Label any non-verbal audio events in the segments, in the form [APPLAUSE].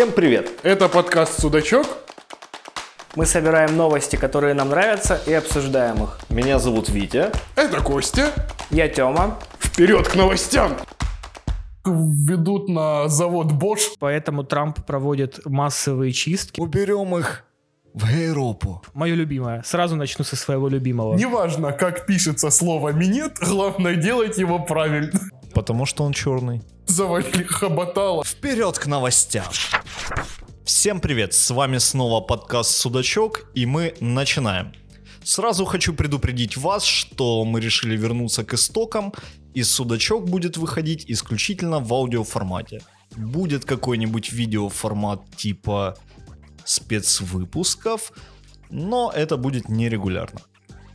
Всем привет! Это подкаст «Судачок». Мы собираем новости, которые нам нравятся, и обсуждаем их. Меня зовут Витя. Это Костя. Я Тёма. Вперед к новостям! Ведут на завод Bosch. Поэтому Трамп проводит массовые чистки. Уберем их в Европу. Мое любимое. Сразу начну со своего любимого. Неважно, как пишется слово «минет», главное делать его правильно. Потому что он черный. Завали хоботало. Вперед к новостям. Всем привет, с вами снова подкаст Судачок, и мы начинаем. Сразу хочу предупредить вас, что мы решили вернуться к истокам, и Судачок будет выходить исключительно в аудиоформате. Будет какой-нибудь видеоформат типа спецвыпусков, но это будет нерегулярно.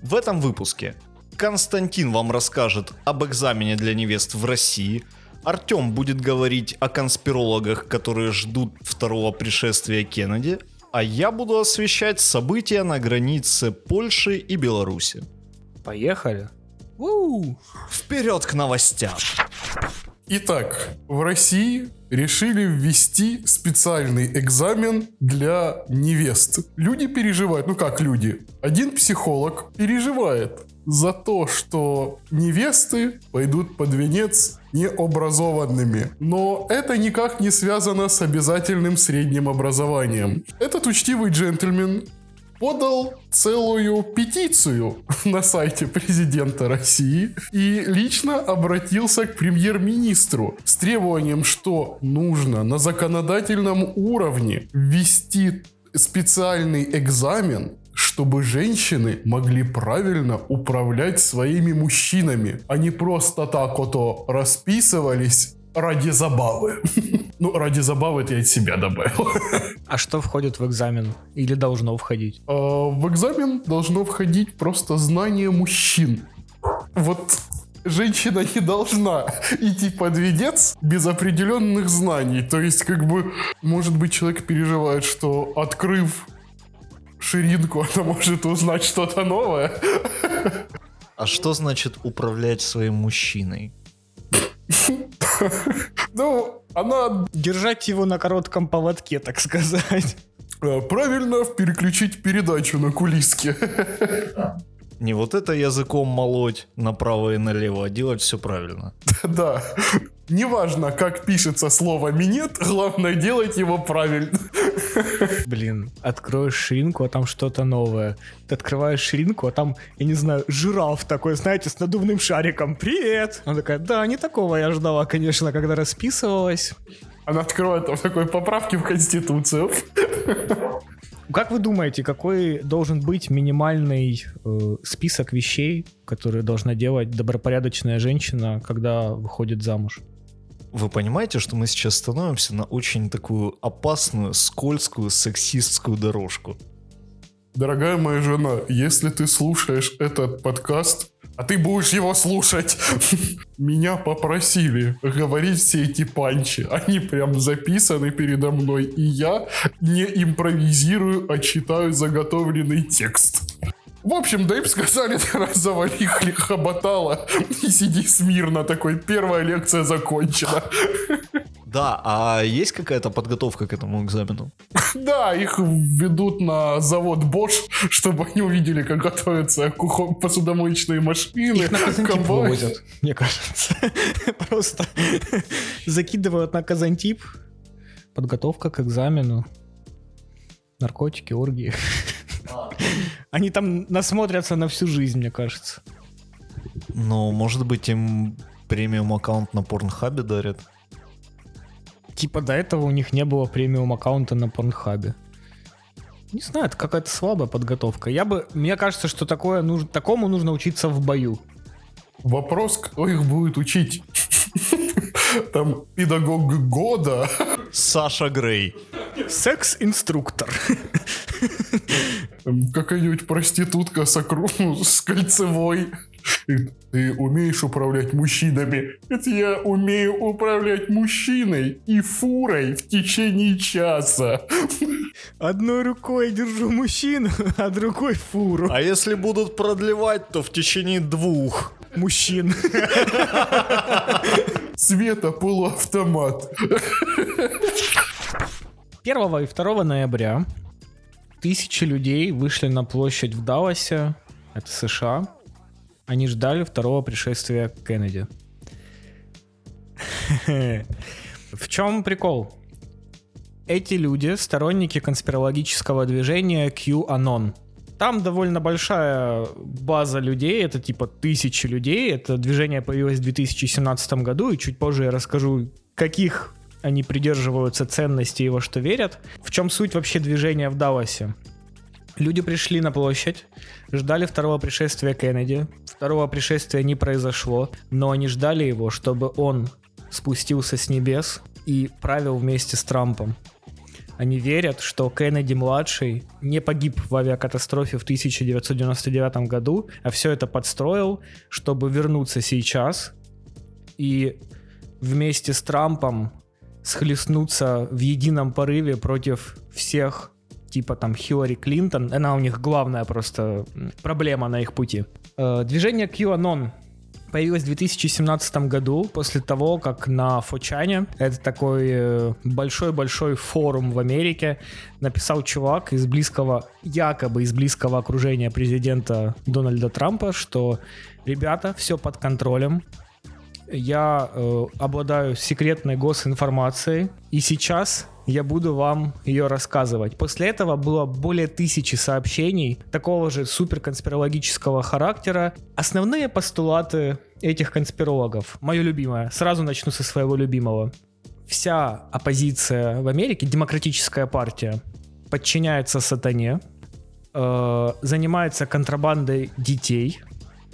В этом выпуске Константин вам расскажет об экзамене для невест в России, Артем будет говорить о конспирологах, которые ждут второго пришествия Кеннеди, а я буду освещать события на границе Польши и Беларуси. Поехали. У-у-у. Вперед к новостям. Итак, в России решили ввести специальный экзамен для невест. Люди переживают, ну как люди? Один психолог переживает за то, что невесты пойдут под венец необразованными. Но это никак не связано с обязательным средним образованием. Этот учтивый джентльмен подал целую петицию [LAUGHS] на сайте президента России и лично обратился к премьер-министру с требованием, что нужно на законодательном уровне ввести специальный экзамен чтобы женщины могли правильно управлять своими мужчинами, а не просто так вот расписывались ради забавы. [LAUGHS] Ну, ради забавы это я от себя добавил. [LAUGHS] А что входит в экзамен? Или должно входить? А, в экзамен должно входить просто знание мужчин. Вот женщина не должна [LAUGHS] идти под ведец без определенных знаний. То есть, как бы, может быть, человек переживает, что открыв ширинку, [LAUGHS] она может узнать что-то новое. А что значит управлять своим мужчиной? Ну, она... Держать его на коротком поводке, так сказать. Э, правильно переключить передачу на кулиске. Не вот это языком молоть направо и налево, а делать все правильно. Да. Неважно, как пишется слово «минет», главное делать его правильно. Блин, откроешь ширинку, а там что-то новое. Ты открываешь ширинку, а там, я не знаю, жираф такой, знаете, с надувным шариком. Привет! Она такая, да, не такого я ждала, конечно, когда расписывалась. Она открывает там такой поправки в Конституцию. Как вы думаете, какой должен быть минимальный э, список вещей, которые должна делать добропорядочная женщина, когда выходит замуж? Вы понимаете, что мы сейчас становимся на очень такую опасную, скользкую, сексистскую дорожку? Дорогая моя жена, если ты слушаешь этот подкаст, а ты будешь его слушать. [LAUGHS] Меня попросили говорить все эти панчи. Они прям записаны передо мной. И я не импровизирую, а читаю заготовленный текст. В общем, да им сказали, завали [LAUGHS] хоботала и сиди смирно такой. Первая лекция закончена. Да, а есть какая-то подготовка к этому экзамену? [LAUGHS] Да, их ведут на завод Bosch, чтобы они увидели, как готовятся посудомоечные машины. Их на Казантип вывозят, [LAUGHS] мне кажется. Просто закидывают на Казантип. Подготовка к экзамену. Наркотики, оргии. Они там насмотрятся на всю жизнь, мне кажется. Ну, может быть, им премиум аккаунт на Порнхабе дарят? Типа до этого у них не было премиум аккаунта на Порнхабе. Не знаю, это какая-то слабая подготовка. Я бы, мне кажется, что такое нужно, такому нужно учиться в бою. Вопрос, кто их будет учить? [LAUGHS] Там педагог года. Саша Грей. Секс-инструктор. Какая-нибудь проститутка с, окру... с кольцевой. Ты умеешь управлять мужчинами? Это я умею управлять мужчиной и фурой в течение часа. Одной рукой держу мужчину, а другой фуру. А если будут продлевать, то в течение двух мужчин. Света полуавтомат. 1 и 2 ноября тысячи людей вышли на площадь в Далласе, это США. Они ждали второго пришествия Кеннеди. [LAUGHS] В чем прикол? Эти люди сторонники конспирологического движения QAnon. Там довольно большая база людей, это типа тысячи людей. Это движение появилось в 2017 году, и чуть позже я расскажу, каких они придерживаются ценностей и во что верят. В чем суть вообще движения в Далласе? Люди пришли на площадь, ждали второго пришествия Кеннеди. Второго пришествия не произошло, но они ждали его, чтобы он спустился с небес и правил вместе с Трампом. Они верят, что Кеннеди-младший не погиб в авиакатастрофе в 1999 году, а все это подстроил, чтобы вернуться сейчас и вместе с Трампом схлестнуться в едином порыве против всех типа там Хиллари Клинтон. Она у них главная просто проблема на их пути. Э, движение QAnon появилась в 2017 году, после того, как на Фочане, это такой э, большой-большой форум в Америке, написал чувак из близкого, якобы из близкого окружения президента Дональда Трампа, что ребята, все под контролем, я э, обладаю секретной госинформацией, и сейчас я буду вам ее рассказывать. После этого было более тысячи сообщений такого же суперконспирологического характера. Основные постулаты этих конспирологов, мое любимое, сразу начну со своего любимого. Вся оппозиция в Америке, демократическая партия, подчиняется сатане, э, занимается контрабандой детей.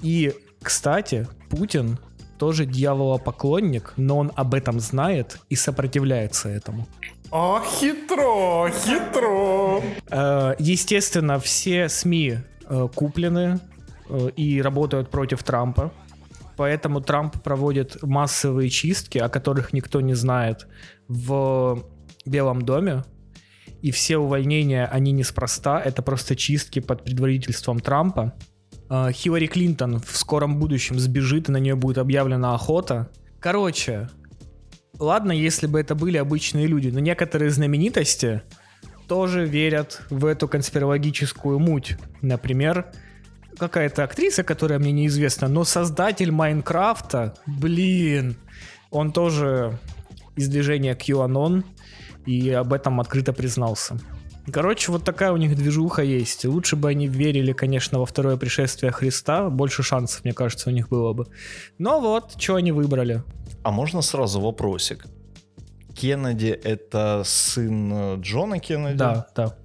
И, кстати, Путин тоже дьяволопоклонник, но он об этом знает и сопротивляется этому. А, хитро, хитро. Э, естественно, все СМИ э, куплены э, и работают против Трампа. Поэтому Трамп проводит массовые чистки, о которых никто не знает, в Белом доме. И все увольнения, они неспроста, это просто чистки под предводительством Трампа. Хиллари Клинтон в скором будущем сбежит, и на нее будет объявлена охота. Короче, ладно, если бы это были обычные люди, но некоторые знаменитости тоже верят в эту конспирологическую муть. Например, какая-то актриса, которая мне неизвестна, но создатель Майнкрафта, блин, он тоже из движения QAnon и об этом открыто признался. Короче, вот такая у них движуха есть. Лучше бы они верили, конечно, во второе пришествие Христа. Больше шансов, мне кажется, у них было бы. Но вот, что они выбрали. А можно сразу вопросик? Кеннеди это сын э, Джона Кеннеди? Да, да.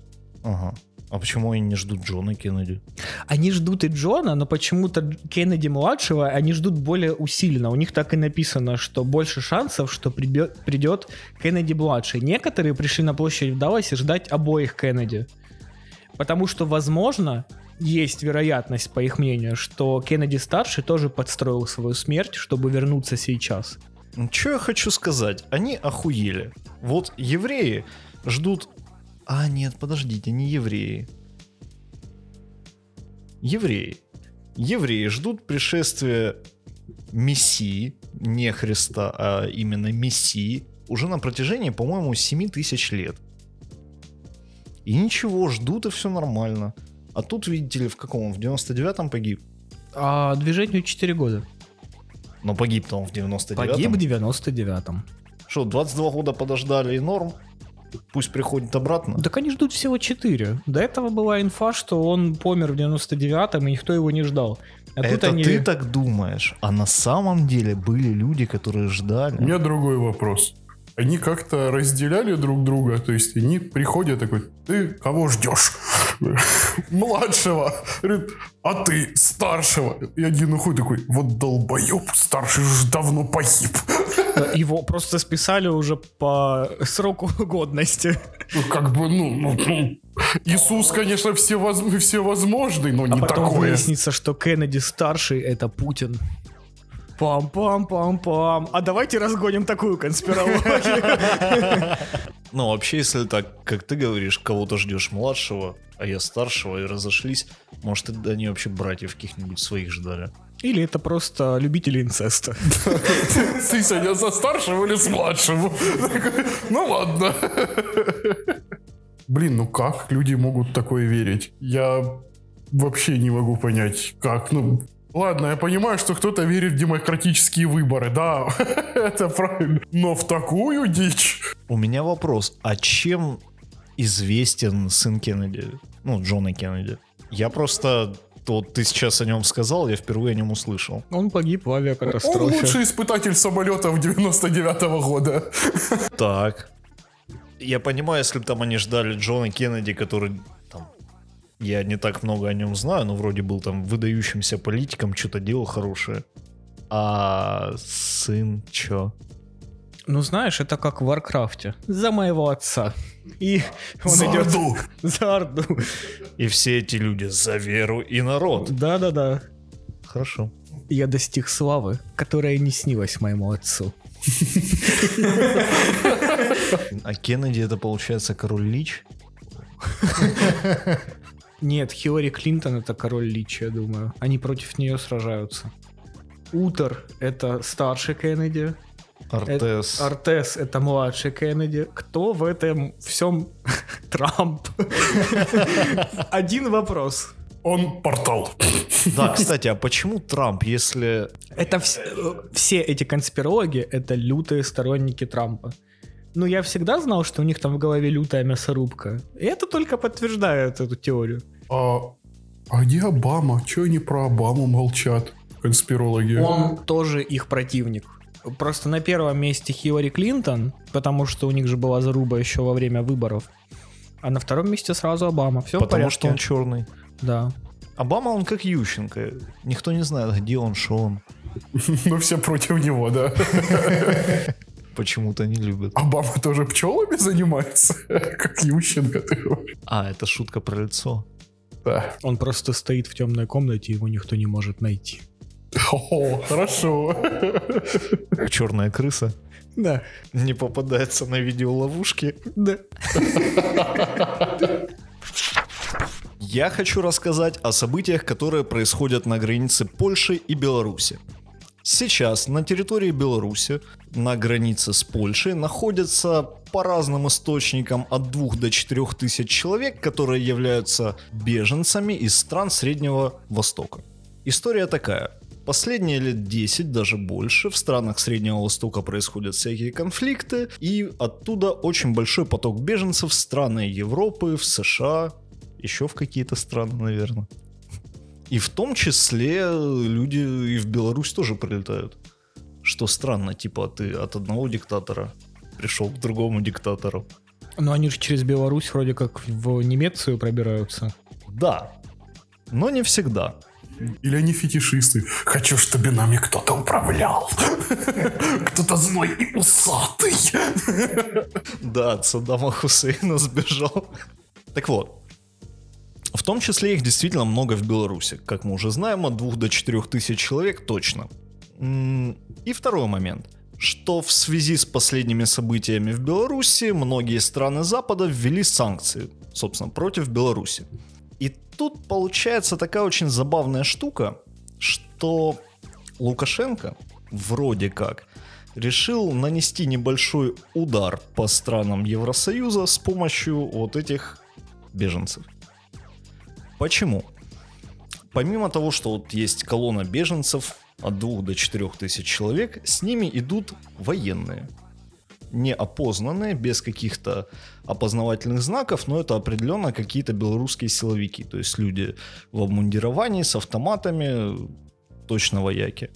Ага. А почему они не ждут Джона Кеннеди? Они ждут и Джона, но почему-то Кеннеди младшего они ждут более усиленно. У них так и написано, что больше шансов, что придет, придет Кеннеди младший. Некоторые пришли на площадь в Далласе ждать обоих Кеннеди. Потому что, возможно, есть вероятность, по их мнению, что Кеннеди старший тоже подстроил свою смерть, чтобы вернуться сейчас. Что я хочу сказать? Они охуели. Вот евреи ждут... А, нет, подождите, не евреи. Евреи. Евреи ждут пришествия Мессии, не Христа, а именно Мессии, уже на протяжении, по-моему, 7 тысяч лет. И ничего, ждут и все нормально. А тут, видите ли, в каком? В 99-м погиб. А движению 4 года. Но погиб-то он в 99-м. Погиб в 99-м. Что, 22 года подождали и норм? Пусть приходит обратно. Так они ждут всего 4. До этого была инфа, что он помер в 99-м, и никто его не ждал. А Это они... ты так думаешь, а на самом деле были люди, которые ждали. У меня другой вопрос они как-то разделяли друг друга, то есть они приходят такой, ты кого ждешь? [LAUGHS] Младшего. Говорит, а ты старшего. И один уходит такой, вот долбоеб, старший уже давно погиб. Его просто списали уже по сроку [LAUGHS] годности. Ну, как бы, ну, ну, ну Иисус, конечно, все, воз, все возможный, но а не потом такое. выяснится, что Кеннеди старший это Путин. Пам-пам-пам-пам. А давайте разгоним такую конспирологию. [LAUGHS] Ну, вообще, если так, как ты говоришь, кого-то ждешь младшего, а я старшего, и разошлись, может, они вообще братьев каких-нибудь своих ждали. Или это просто любители инцеста. Ты сегодня за старшего или с младшего? Ну ладно. Блин, ну как люди могут такое верить? Я вообще не могу понять, как. Ну, ладно, я понимаю, что кто-то верит в демократические выборы, да, [LAUGHS] это правильно. Но в такую дичь... У меня вопрос, а чем известен сын Кеннеди? Ну, Джона Кеннеди. Я просто вот ты сейчас о нем сказал, я впервые о нем услышал. Он погиб в Он авиакатастрофе. лучший испытатель самолетов 99 года. [LAUGHS] Так. Я понимаю, если бы там они ждали Джона Кеннеди, который там, я не так много о нем знаю, но вроде был там выдающимся политиком, что-то делал хорошее. А сын чё? Ну, знаешь, это как в Варкрафте. За моего отца. И он За идет Орду. [LAUGHS] за Орду. И все эти люди за веру и народ. Да-да-да. Хорошо. Я достиг славы, которая не снилась моему отцу. А Кеннеди это получается король Лич? Нет, Хиллари Клинтон это король Лич, я думаю. Они против нее сражаются. Утер это старший Кеннеди. Артес. Э- Артес это младший Кеннеди. Кто в этом всем Трамп? [LAUGHS] Один вопрос. Он портал. Да, кстати, а почему Трамп, если... Это вс- все эти конспирологи это лютые сторонники Трампа. Ну, я всегда знал, что у них там в голове лютая мясорубка. И это только подтверждает эту теорию. А, а где Обама? Че они про Обаму молчат? Конспирологи. Он тоже их противник. Просто на первом месте Хиллари Клинтон, потому что у них же была заруба еще во время выборов. А на втором месте сразу Обама. Все в Потому порядке. что он черный. Да. Обама, он как Ющенко. Никто не знает, где он, что он. [LAUGHS] Ну все против него, да. [LAUGHS] Почему-то не любят. Обама тоже пчелами занимается, [LAUGHS] как Ющенко. А, это шутка про лицо. Да. Он просто стоит в темной комнате, его никто не может найти. О, хорошо. Черная крыса Да. не попадается на видеоловушки. Да. Я хочу рассказать о событиях, которые происходят на границе Польши и Беларуси. Сейчас на территории Беларуси, на границе с Польшей, находятся по разным источникам от 2 до 4 тысяч человек, которые являются беженцами из стран Среднего Востока. История такая. Последние лет 10, даже больше, в странах Среднего Востока происходят всякие конфликты, и оттуда очень большой поток беженцев в страны Европы, в США, еще в какие-то страны, наверное. И в том числе люди и в Беларусь тоже прилетают. Что странно, типа ты от одного диктатора пришел к другому диктатору. Но они же через Беларусь вроде как в Немецию пробираются. Да, но не всегда. Или они фетишисты. Хочу, чтобы нами кто-то управлял. Кто-то злой и усатый. Да, от Саддама Хусейна сбежал. Так вот, в том числе их действительно много в Беларуси. Как мы уже знаем, от 2 до 4 тысяч человек точно. И второй момент. Что в связи с последними событиями в Беларуси многие страны Запада ввели санкции, собственно, против Беларуси. Тут получается такая очень забавная штука, что Лукашенко вроде как решил нанести небольшой удар по странам Евросоюза с помощью вот этих беженцев. Почему? Помимо того, что вот есть колонна беженцев от 2 до 4 тысяч человек, с ними идут военные. Неопознанные, без каких-то опознавательных знаков, но это определенно какие-то белорусские силовики. То есть люди в обмундировании, с автоматами, точно вояки.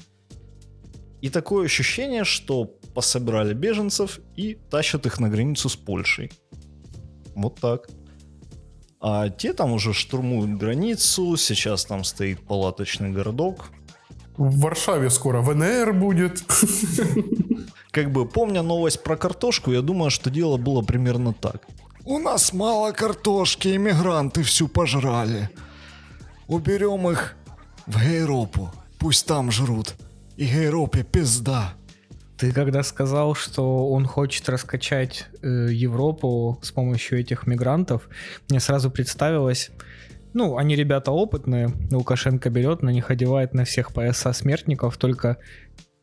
И такое ощущение, что пособирали беженцев и тащат их на границу с Польшей. Вот так. А те там уже штурмуют границу, сейчас там стоит палаточный городок. В Варшаве скоро ВНР будет. [LAUGHS] Как бы помня новость про картошку, я думаю, что дело было примерно так. У нас мало картошки, иммигранты всю пожрали. Уберем их в Европу, пусть там жрут. И Европе пизда. Ты когда сказал, что он хочет раскачать э, Европу с помощью этих мигрантов, мне сразу представилось, Ну, они ребята опытные. Лукашенко берет, на них одевает на всех пояса смертников, только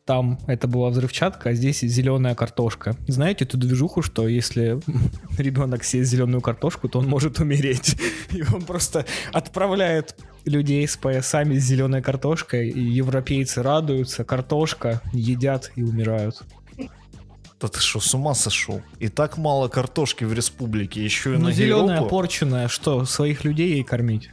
там это была взрывчатка, а здесь зеленая картошка. Знаете эту движуху, что если [LAUGHS] ребенок съест зеленую картошку, то он может умереть. [LAUGHS] И он просто отправляет людей с поясами с зеленой картошкой, и европейцы радуются, картошка, едят и умирают. Да ты что, с ума сошел? И так мало картошки в республике, еще и Ну, на зеленая, Европу. порченная, что, своих людей ей кормить?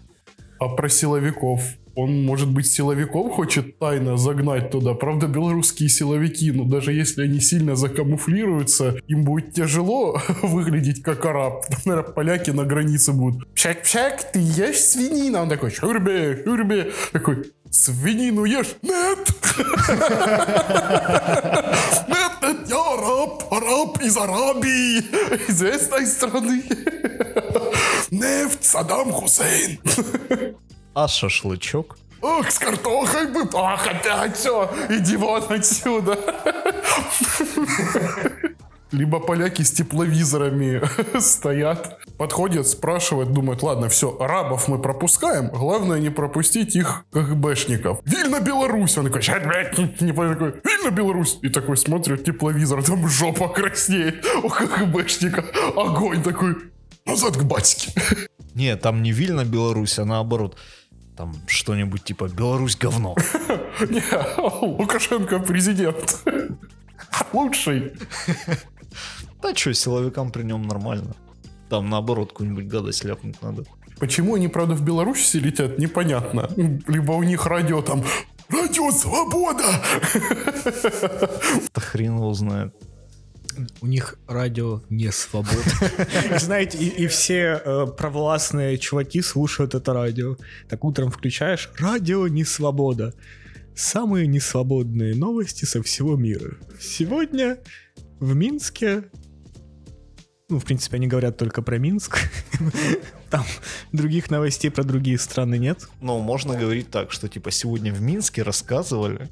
А про силовиков? Он, может быть, силовиков хочет тайно загнать туда. Правда, белорусские силовики, ну даже если они сильно закамуфлируются, им будет тяжело [LAUGHS] выглядеть как араб. Там, наверное, поляки на границе будут. Пшак-пшак, ты ешь свинина? Он такой, шурбе, шурбе. Такой, свинину ешь? Нет! [LAUGHS] араб, араб из Арабии, [LAUGHS] из этой страны. [LAUGHS] Нефть, Саддам Хусейн. А шашлычок? Ох, с картохой бы. Ах, опять все. Иди вон отсюда. [LAUGHS] Либо поляки с тепловизорами [LAUGHS] стоят, подходят, спрашивают, думают, ладно, все, арабов мы пропускаем, главное не пропустить их КГБшников. Вильно Беларусь! Он такой, «Ща, блядь, не, такой, Вильно Беларусь! И такой смотрит тепловизор, там жопа краснеет у КГБшника. Огонь такой, назад к батьке. Не, там не Вильно Беларусь, а наоборот. Там что-нибудь типа Беларусь говно. [LAUGHS] Не, Лукашенко президент. [LAUGHS] Лучший. Да что, силовикам при нем нормально. Там наоборот какую-нибудь гадость ляпнуть надо. Почему они, правда, в Беларуси все летят, непонятно. Либо у них радио там «Радио Свобода!» Да хрен его знает. У них радио не свобода. Знаете, и, и все э, провластные чуваки слушают это радио. Так утром включаешь «Радио не свобода». Самые несвободные новости со всего мира. Сегодня в Минске... Ну, в принципе, они говорят только про Минск. [LAUGHS] Там других новостей про другие страны нет. Но можно говорить так, что типа сегодня в Минске рассказывали,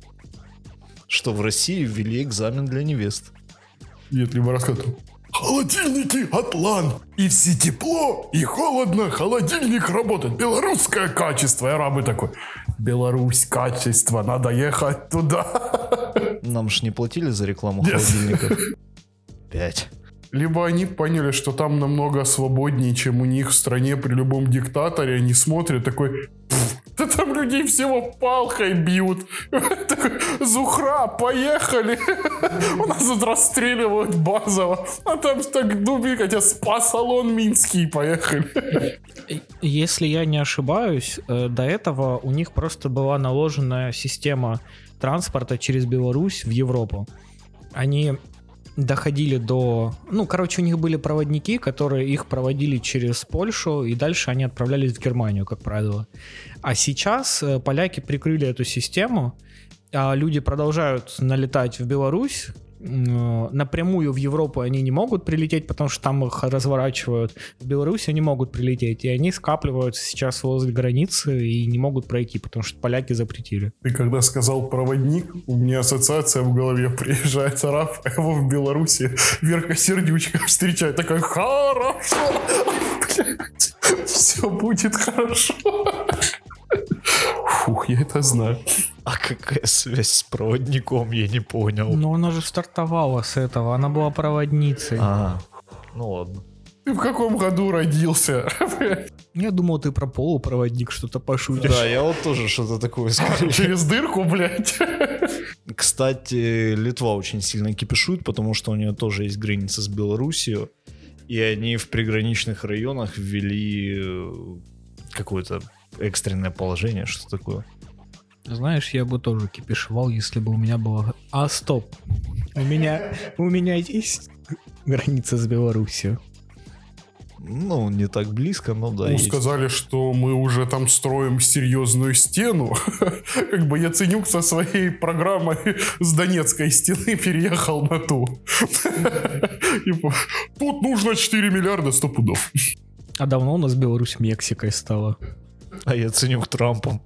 что в России ввели экзамен для невест. Нет, либо рассказывал. Холодильники Атлан. И все тепло, и холодно, холодильник работает. Белорусское качество. И арабы такой, Беларусь качество, надо ехать туда. Нам ж не платили за рекламу Yes. холодильников. [LAUGHS] Пять. Либо они поняли, что там намного свободнее, чем у них в стране при любом диктаторе. Они смотрят такой... «Пф, Да там людей всего палкой бьют. [LAUGHS] Зухра, поехали. [LAUGHS] У нас тут расстреливают базово. А там так дубли, хотя спа-салон Минский, поехали. [LAUGHS] Если я не ошибаюсь, э, до этого у них просто была наложена система транспорта через Беларусь в Европу. Они доходили до... Ну, короче, у них были проводники, которые их проводили через Польшу, и дальше они отправлялись в Германию, как правило. А сейчас э, поляки прикрыли эту систему, а люди продолжают налетать в Беларусь. М, Напрямую в Европу они не могут прилететь, потому что там их разворачивают. В Беларусь они могут прилететь, и они скапливаются сейчас возле границы и не могут пройти, потому что поляки запретили. Ты когда сказал проводник, у меня ассоциация в голове приезжает араб, а его в Беларуси Верка Сердючка встречает, такая, хорошо, [LAUGHS] все будет хорошо. Фух, я это знаю. [LAUGHS] А какая связь с проводником, я не понял. Но она же стартовала с этого, она была проводницей. А, ну ладно. Ты в каком году родился? [LAUGHS] Я думал, ты про полупроводник что-то пошутишь. Да, я вот тоже что-то такое скорее. Через дырку, блядь. [LAUGHS] Кстати, Литва очень сильно кипишует, потому что у нее тоже есть граница с Белоруссией. И они в приграничных районах ввели э, какое-то экстренное положение, что такое. Знаешь, я бы тоже кипишевал, если бы у меня было... А, стоп. У меня, у меня есть граница с Беларусью. Ну, не так близко, но да, Ну, есть. сказали, что мы уже там строим серьезную стену. [LAUGHS] Как бы Яценюк со своей программой с Донецкой стены переехал на ту. [LAUGHS] И по- Тут нужно 4 миллиарда 100 пудов. А давно у нас Беларусь Мексикой стала. А я ценю Трампом.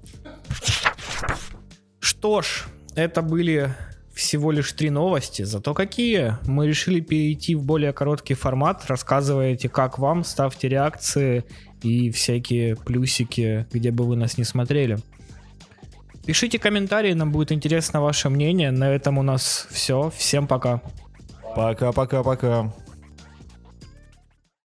Что ж, это были всего лишь три новости, зато какие. Мы решили перейти в более короткий формат. Рассказывайте, как вам, ставьте реакции и всякие плюсики, где бы вы нас не смотрели. Пишите комментарии, нам будет интересно ваше мнение. На этом у нас все. Всем пока. Пока-пока-пока.